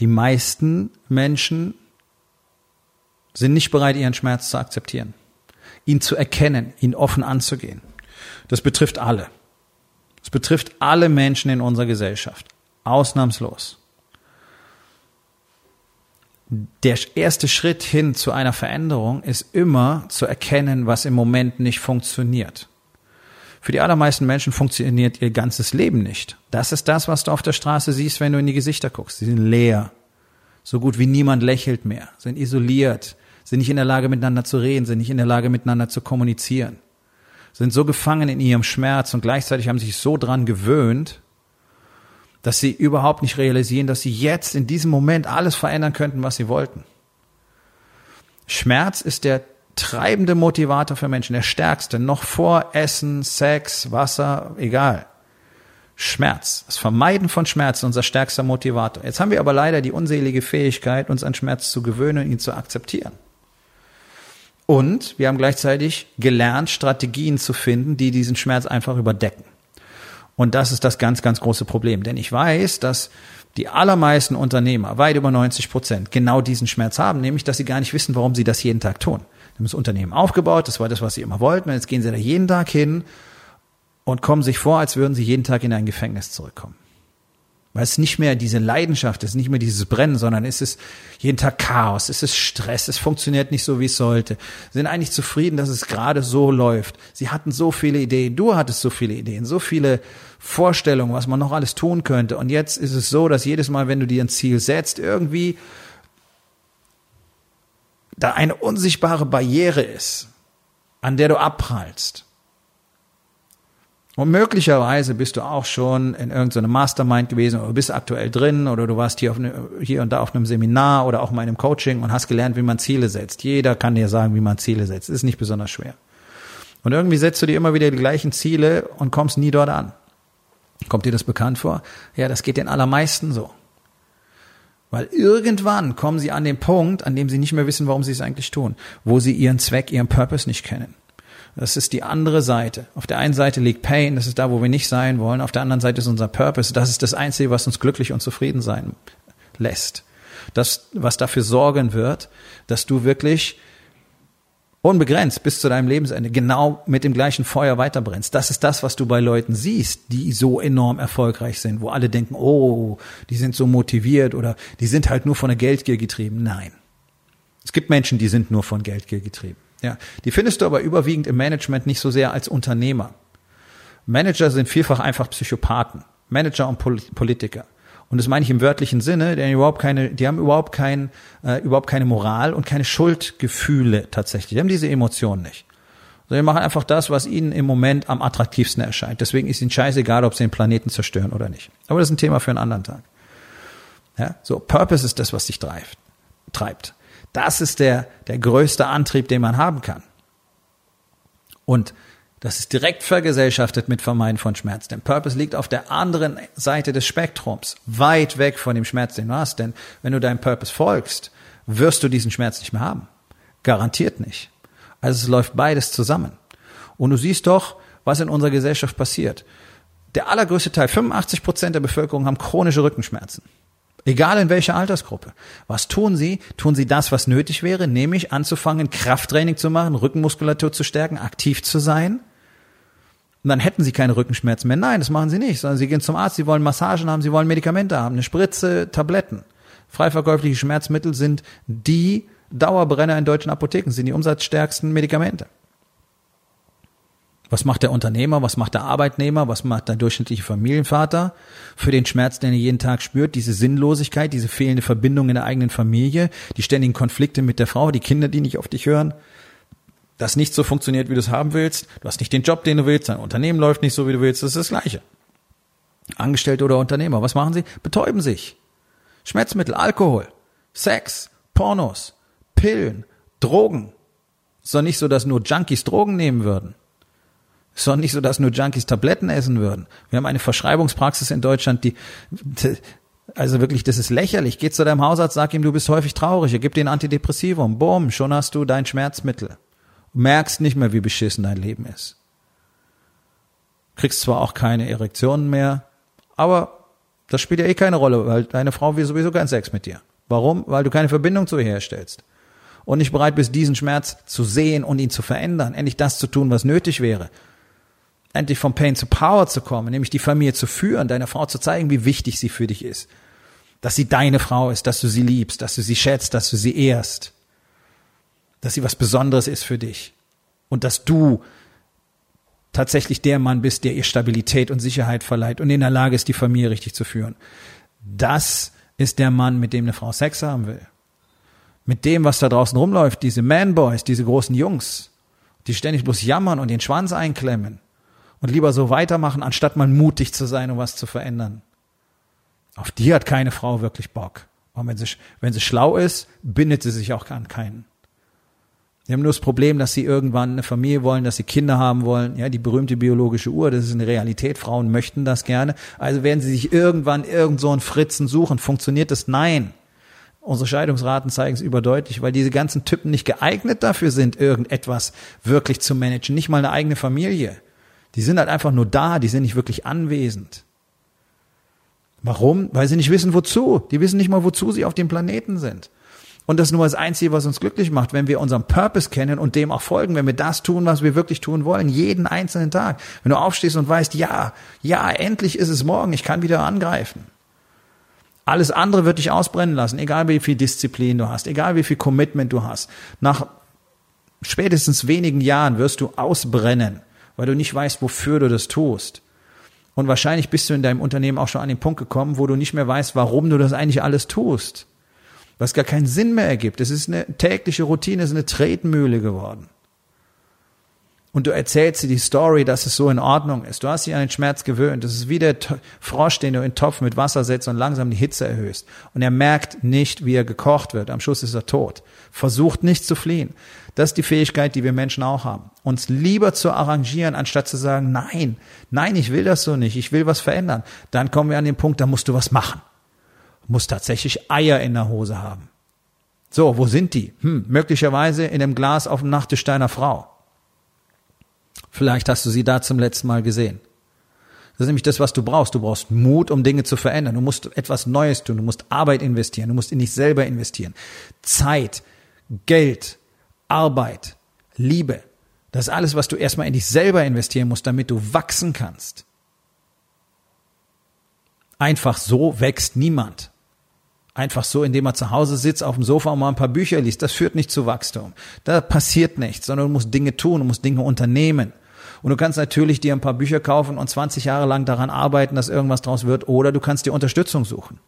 Die meisten Menschen sind nicht bereit, ihren Schmerz zu akzeptieren, ihn zu erkennen, ihn offen anzugehen. Das betrifft alle. Es betrifft alle Menschen in unserer Gesellschaft, ausnahmslos. Der erste Schritt hin zu einer Veränderung ist immer zu erkennen, was im Moment nicht funktioniert. Für die allermeisten Menschen funktioniert ihr ganzes Leben nicht. Das ist das, was du auf der Straße siehst, wenn du in die Gesichter guckst. Sie sind leer. So gut wie niemand lächelt mehr, sind isoliert, sind nicht in der Lage, miteinander zu reden, sind nicht in der Lage, miteinander zu kommunizieren, sind so gefangen in ihrem Schmerz und gleichzeitig haben sich so dran gewöhnt, dass sie überhaupt nicht realisieren, dass sie jetzt in diesem Moment alles verändern könnten, was sie wollten. Schmerz ist der treibende Motivator für Menschen, der stärkste, noch vor Essen, Sex, Wasser, egal. Schmerz, das Vermeiden von Schmerz ist unser stärkster Motivator. Jetzt haben wir aber leider die unselige Fähigkeit, uns an Schmerz zu gewöhnen und ihn zu akzeptieren. Und wir haben gleichzeitig gelernt, Strategien zu finden, die diesen Schmerz einfach überdecken. Und das ist das ganz, ganz große Problem. Denn ich weiß, dass die allermeisten Unternehmer, weit über 90 Prozent, genau diesen Schmerz haben, nämlich, dass sie gar nicht wissen, warum sie das jeden Tag tun haben das Unternehmen aufgebaut, das war das, was sie immer wollten, und jetzt gehen sie da jeden Tag hin und kommen sich vor, als würden sie jeden Tag in ein Gefängnis zurückkommen. Weil es nicht mehr diese Leidenschaft ist, nicht mehr dieses Brennen, sondern es ist jeden Tag Chaos, es ist Stress, es funktioniert nicht so, wie es sollte. Sie sind eigentlich zufrieden, dass es gerade so läuft. Sie hatten so viele Ideen, du hattest so viele Ideen, so viele Vorstellungen, was man noch alles tun könnte. Und jetzt ist es so, dass jedes Mal, wenn du dir ein Ziel setzt, irgendwie da eine unsichtbare Barriere ist, an der du abprallst. Und möglicherweise bist du auch schon in irgendeinem Mastermind gewesen oder bist aktuell drin oder du warst hier, ne, hier und da auf einem Seminar oder auch mal in einem Coaching und hast gelernt, wie man Ziele setzt. Jeder kann dir sagen, wie man Ziele setzt. Ist nicht besonders schwer. Und irgendwie setzt du dir immer wieder die gleichen Ziele und kommst nie dort an. Kommt dir das bekannt vor? Ja, das geht den allermeisten so. Weil irgendwann kommen sie an den Punkt, an dem sie nicht mehr wissen, warum sie es eigentlich tun, wo sie ihren Zweck, ihren Purpose nicht kennen. Das ist die andere Seite. Auf der einen Seite liegt Pain, das ist da, wo wir nicht sein wollen. Auf der anderen Seite ist unser Purpose. Das ist das Einzige, was uns glücklich und zufrieden sein lässt. Das, was dafür sorgen wird, dass du wirklich unbegrenzt bis zu deinem Lebensende genau mit dem gleichen Feuer weiterbrennst. Das ist das, was du bei Leuten siehst, die so enorm erfolgreich sind, wo alle denken, oh, die sind so motiviert oder die sind halt nur von der Geldgier getrieben. Nein. Es gibt Menschen, die sind nur von Geldgier getrieben. Ja, die findest du aber überwiegend im Management nicht so sehr als Unternehmer. Manager sind vielfach einfach Psychopathen. Manager und Politiker. Und das meine ich im wörtlichen Sinne, denn überhaupt keine, die haben überhaupt kein, äh, überhaupt keine Moral und keine Schuldgefühle tatsächlich. Die haben diese Emotionen nicht. Sondern die machen einfach das, was ihnen im Moment am attraktivsten erscheint. Deswegen ist ihnen scheißegal, ob sie den Planeten zerstören oder nicht. Aber das ist ein Thema für einen anderen Tag. Ja, so Purpose ist das, was dich treibt. treibt. Das ist der, der größte Antrieb, den man haben kann. Und das ist direkt vergesellschaftet mit Vermeiden von Schmerz. Denn Purpose liegt auf der anderen Seite des Spektrums, weit weg von dem Schmerz, den du hast. Denn wenn du deinem Purpose folgst, wirst du diesen Schmerz nicht mehr haben. Garantiert nicht. Also es läuft beides zusammen. Und du siehst doch, was in unserer Gesellschaft passiert. Der allergrößte Teil, 85 Prozent der Bevölkerung haben chronische Rückenschmerzen. Egal in welcher Altersgruppe. Was tun sie? Tun sie das, was nötig wäre, nämlich anzufangen, Krafttraining zu machen, Rückenmuskulatur zu stärken, aktiv zu sein und dann hätten sie keine Rückenschmerzen mehr. Nein, das machen sie nicht, sondern sie gehen zum Arzt, sie wollen Massagen haben, sie wollen Medikamente haben, eine Spritze, Tabletten. Freiverkäufliche Schmerzmittel sind die Dauerbrenner in deutschen Apotheken, sind die umsatzstärksten Medikamente. Was macht der Unternehmer, was macht der Arbeitnehmer, was macht der durchschnittliche Familienvater für den Schmerz, den er jeden Tag spürt, diese Sinnlosigkeit, diese fehlende Verbindung in der eigenen Familie, die ständigen Konflikte mit der Frau, die Kinder, die nicht auf dich hören, das nicht so funktioniert, wie du es haben willst, du hast nicht den Job, den du willst, dein Unternehmen läuft nicht so, wie du willst, das ist das Gleiche. Angestellte oder Unternehmer, was machen sie? Betäuben sich. Schmerzmittel, Alkohol. Sex, Pornos, Pillen, Drogen. Ist doch nicht so, dass nur Junkies Drogen nehmen würden. Ist doch nicht so, dass nur Junkies Tabletten essen würden. Wir haben eine Verschreibungspraxis in Deutschland, die, also wirklich, das ist lächerlich. Geh zu deinem Hausarzt, sag ihm, du bist häufig traurig, er gibt dir ein Antidepressivum. Bumm, schon hast du dein Schmerzmittel. Merkst nicht mehr, wie beschissen dein Leben ist. Kriegst zwar auch keine Erektionen mehr, aber das spielt ja eh keine Rolle, weil deine Frau will sowieso keinen Sex mit dir. Warum? Weil du keine Verbindung zu ihr herstellst. Und nicht bereit bist, diesen Schmerz zu sehen und ihn zu verändern, endlich das zu tun, was nötig wäre. Endlich vom Pain zu Power zu kommen, nämlich die Familie zu führen, deiner Frau zu zeigen, wie wichtig sie für dich ist. Dass sie deine Frau ist, dass du sie liebst, dass du sie schätzt, dass du sie ehrst. Dass sie was Besonderes ist für dich. Und dass du tatsächlich der Mann bist, der ihr Stabilität und Sicherheit verleiht und in der Lage ist, die Familie richtig zu führen. Das ist der Mann, mit dem eine Frau Sex haben will. Mit dem, was da draußen rumläuft, diese Man-Boys, diese großen Jungs, die ständig bloß jammern und den Schwanz einklemmen und lieber so weitermachen, anstatt mal mutig zu sein und was zu verändern. Auf die hat keine Frau wirklich Bock. Und wenn sie, wenn sie schlau ist, bindet sie sich auch an keinen. Die haben nur das Problem, dass sie irgendwann eine Familie wollen, dass sie Kinder haben wollen. Ja, die berühmte biologische Uhr, das ist eine Realität. Frauen möchten das gerne. Also werden sie sich irgendwann irgend so einen Fritzen suchen. Funktioniert das? Nein. Unsere Scheidungsraten zeigen es überdeutlich, weil diese ganzen Typen nicht geeignet dafür sind, irgendetwas wirklich zu managen. Nicht mal eine eigene Familie. Die sind halt einfach nur da, die sind nicht wirklich anwesend. Warum? Weil sie nicht wissen, wozu. Die wissen nicht mal, wozu sie auf dem Planeten sind. Und das ist nur das Einzige, was uns glücklich macht, wenn wir unseren Purpose kennen und dem auch folgen, wenn wir das tun, was wir wirklich tun wollen, jeden einzelnen Tag. Wenn du aufstehst und weißt, ja, ja, endlich ist es morgen, ich kann wieder angreifen. Alles andere wird dich ausbrennen lassen, egal wie viel Disziplin du hast, egal wie viel Commitment du hast. Nach spätestens wenigen Jahren wirst du ausbrennen, weil du nicht weißt, wofür du das tust. Und wahrscheinlich bist du in deinem Unternehmen auch schon an den Punkt gekommen, wo du nicht mehr weißt, warum du das eigentlich alles tust was gar keinen Sinn mehr ergibt. Es ist eine tägliche Routine, es ist eine Tretmühle geworden. Und du erzählst dir die Story, dass es so in Ordnung ist. Du hast dich an den Schmerz gewöhnt. Das ist wie der Frosch, den du in den Topf mit Wasser setzt und langsam die Hitze erhöhst. Und er merkt nicht, wie er gekocht wird. Am Schluss ist er tot. Versucht nicht zu fliehen. Das ist die Fähigkeit, die wir Menschen auch haben. Uns lieber zu arrangieren, anstatt zu sagen, nein, nein, ich will das so nicht. Ich will was verändern. Dann kommen wir an den Punkt, da musst du was machen muss tatsächlich Eier in der Hose haben. So, wo sind die? Hm, möglicherweise in dem Glas auf dem Nachttisch deiner Frau. Vielleicht hast du sie da zum letzten Mal gesehen. Das ist nämlich das, was du brauchst. Du brauchst Mut, um Dinge zu verändern. Du musst etwas Neues tun. Du musst Arbeit investieren. Du musst in dich selber investieren. Zeit, Geld, Arbeit, Liebe. Das ist alles, was du erstmal in dich selber investieren musst, damit du wachsen kannst. Einfach so wächst niemand. Einfach so, indem er zu Hause sitzt, auf dem Sofa und mal ein paar Bücher liest. Das führt nicht zu Wachstum. Da passiert nichts, sondern du musst Dinge tun, du musst Dinge unternehmen. Und du kannst natürlich dir ein paar Bücher kaufen und 20 Jahre lang daran arbeiten, dass irgendwas draus wird, oder du kannst dir Unterstützung suchen.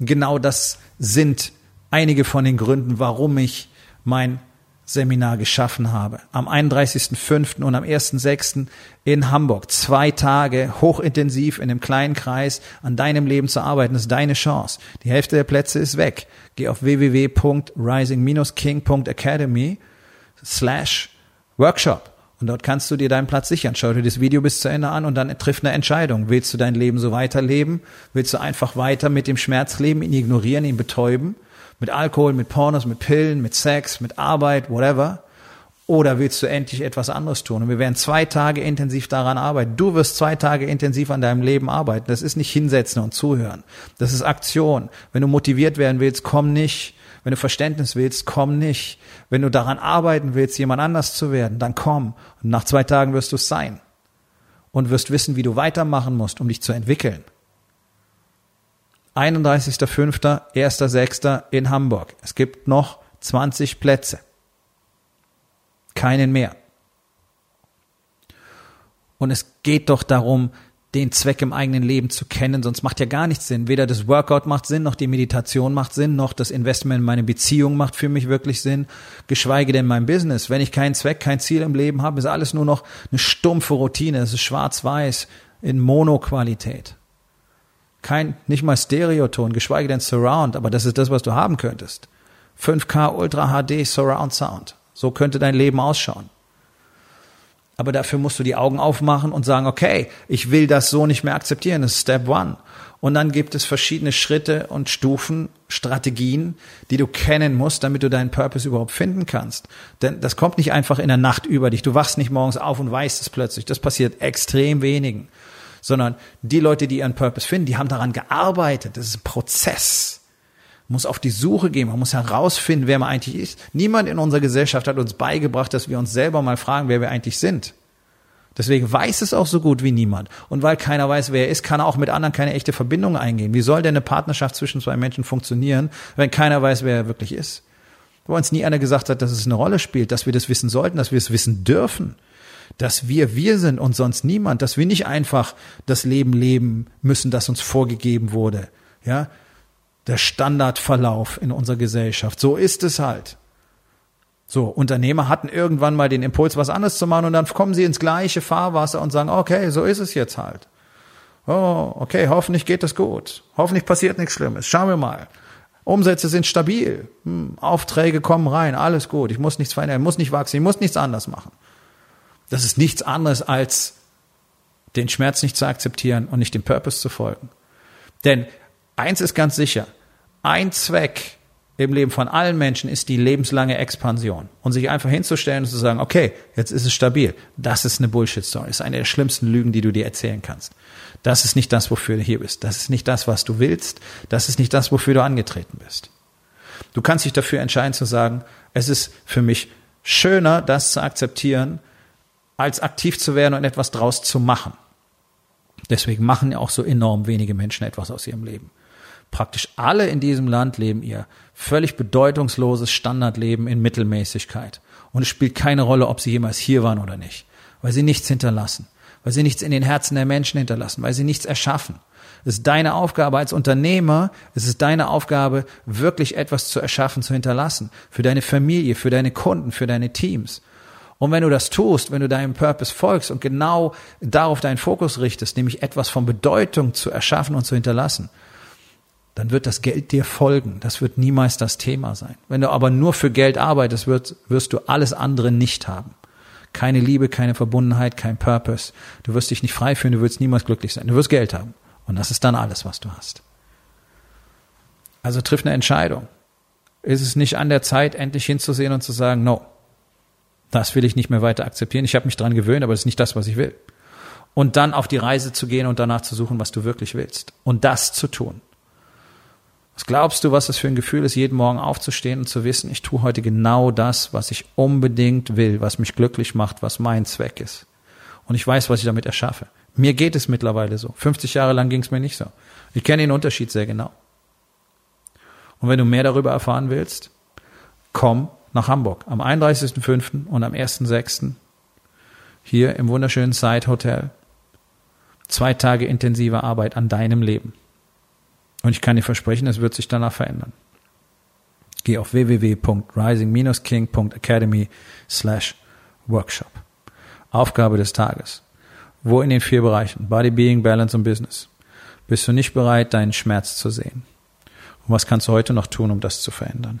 Genau das sind einige von den Gründen, warum ich mein Seminar geschaffen habe. Am 31.05. und am 1.06. in Hamburg. Zwei Tage hochintensiv in einem kleinen Kreis an deinem Leben zu arbeiten. Ist deine Chance. Die Hälfte der Plätze ist weg. Geh auf www.rising-king.academy slash Workshop. Und dort kannst du dir deinen Platz sichern. Schau dir das Video bis zu Ende an und dann triff eine Entscheidung. Willst du dein Leben so weiterleben? Willst du einfach weiter mit dem Schmerz leben, ihn ignorieren, ihn betäuben? Mit Alkohol, mit Pornos, mit Pillen, mit Sex, mit Arbeit, whatever? Oder willst du endlich etwas anderes tun? Und wir werden zwei Tage intensiv daran arbeiten. Du wirst zwei Tage intensiv an deinem Leben arbeiten. Das ist nicht hinsetzen und zuhören. Das ist Aktion. Wenn du motiviert werden willst, komm nicht. Wenn du Verständnis willst, komm nicht. Wenn du daran arbeiten willst, jemand anders zu werden, dann komm. Und nach zwei Tagen wirst du es sein. Und wirst wissen, wie du weitermachen musst, um dich zu entwickeln. 31.05., 1.06. in Hamburg. Es gibt noch 20 Plätze. Keinen mehr. Und es geht doch darum, den Zweck im eigenen Leben zu kennen, sonst macht ja gar nichts Sinn. Weder das Workout macht Sinn, noch die Meditation macht Sinn, noch das Investment in meine Beziehung macht für mich wirklich Sinn, geschweige denn mein Business. Wenn ich keinen Zweck, kein Ziel im Leben habe, ist alles nur noch eine stumpfe Routine, es ist schwarz-weiß in Monoqualität. Kein, nicht mal Stereoton, geschweige denn Surround, aber das ist das, was du haben könntest. 5K Ultra HD Surround Sound. So könnte dein Leben ausschauen. Aber dafür musst du die Augen aufmachen und sagen, okay, ich will das so nicht mehr akzeptieren. Das ist Step One. Und dann gibt es verschiedene Schritte und Stufen, Strategien, die du kennen musst, damit du deinen Purpose überhaupt finden kannst. Denn das kommt nicht einfach in der Nacht über dich. Du wachst nicht morgens auf und weißt es plötzlich. Das passiert extrem wenigen. Sondern die Leute, die ihren Purpose finden, die haben daran gearbeitet. Das ist ein Prozess. Man muss auf die Suche gehen, man muss herausfinden, wer man eigentlich ist. Niemand in unserer Gesellschaft hat uns beigebracht, dass wir uns selber mal fragen, wer wir eigentlich sind. Deswegen weiß es auch so gut wie niemand. Und weil keiner weiß, wer er ist, kann er auch mit anderen keine echte Verbindung eingehen. Wie soll denn eine Partnerschaft zwischen zwei Menschen funktionieren, wenn keiner weiß, wer er wirklich ist? Wo uns nie einer gesagt hat, dass es eine Rolle spielt, dass wir das wissen sollten, dass wir es wissen dürfen, dass wir wir sind und sonst niemand, dass wir nicht einfach das Leben leben müssen, das uns vorgegeben wurde. Ja, der Standardverlauf in unserer Gesellschaft. So ist es halt. So, Unternehmer hatten irgendwann mal den Impuls, was anderes zu machen und dann kommen sie ins gleiche Fahrwasser und sagen, okay, so ist es jetzt halt. Oh, okay, hoffentlich geht es gut. Hoffentlich passiert nichts Schlimmes. Schauen wir mal. Umsätze sind stabil. Hm, Aufträge kommen rein. Alles gut. Ich muss nichts verändern. Ich muss nicht wachsen. Ich muss nichts anders machen. Das ist nichts anderes als den Schmerz nicht zu akzeptieren und nicht dem Purpose zu folgen. Denn Eins ist ganz sicher. Ein Zweck im Leben von allen Menschen ist die lebenslange Expansion. Und sich einfach hinzustellen und zu sagen, okay, jetzt ist es stabil. Das ist eine Bullshit-Story. Das ist eine der schlimmsten Lügen, die du dir erzählen kannst. Das ist nicht das, wofür du hier bist. Das ist nicht das, was du willst. Das ist nicht das, wofür du angetreten bist. Du kannst dich dafür entscheiden zu sagen, es ist für mich schöner, das zu akzeptieren, als aktiv zu werden und etwas draus zu machen. Deswegen machen ja auch so enorm wenige Menschen etwas aus ihrem Leben praktisch alle in diesem Land leben ihr völlig bedeutungsloses Standardleben in Mittelmäßigkeit. Und es spielt keine Rolle, ob sie jemals hier waren oder nicht, weil sie nichts hinterlassen, weil sie nichts in den Herzen der Menschen hinterlassen, weil sie nichts erschaffen. Es ist deine Aufgabe als Unternehmer, es ist deine Aufgabe, wirklich etwas zu erschaffen, zu hinterlassen. Für deine Familie, für deine Kunden, für deine Teams. Und wenn du das tust, wenn du deinem Purpose folgst und genau darauf deinen Fokus richtest, nämlich etwas von Bedeutung zu erschaffen und zu hinterlassen, dann wird das Geld dir folgen. Das wird niemals das Thema sein. Wenn du aber nur für Geld arbeitest, wirst, wirst du alles andere nicht haben. Keine Liebe, keine Verbundenheit, kein Purpose. Du wirst dich nicht frei fühlen, du wirst niemals glücklich sein. Du wirst Geld haben. Und das ist dann alles, was du hast. Also triff eine Entscheidung. Ist es nicht an der Zeit, endlich hinzusehen und zu sagen, no, das will ich nicht mehr weiter akzeptieren. Ich habe mich dran gewöhnt, aber das ist nicht das, was ich will. Und dann auf die Reise zu gehen und danach zu suchen, was du wirklich willst. Und das zu tun. Was glaubst du, was es für ein Gefühl ist, jeden Morgen aufzustehen und zu wissen, ich tue heute genau das, was ich unbedingt will, was mich glücklich macht, was mein Zweck ist. Und ich weiß, was ich damit erschaffe. Mir geht es mittlerweile so. 50 Jahre lang ging es mir nicht so. Ich kenne den Unterschied sehr genau. Und wenn du mehr darüber erfahren willst, komm nach Hamburg am 31.05. und am 1.06. hier im wunderschönen Side Hotel. Zwei Tage intensive Arbeit an deinem Leben. Und ich kann dir versprechen, es wird sich danach verändern. Geh auf www.rising-king.academy slash workshop. Aufgabe des Tages. Wo in den vier Bereichen Body, Being, Balance und Business bist du nicht bereit, deinen Schmerz zu sehen? Und was kannst du heute noch tun, um das zu verändern?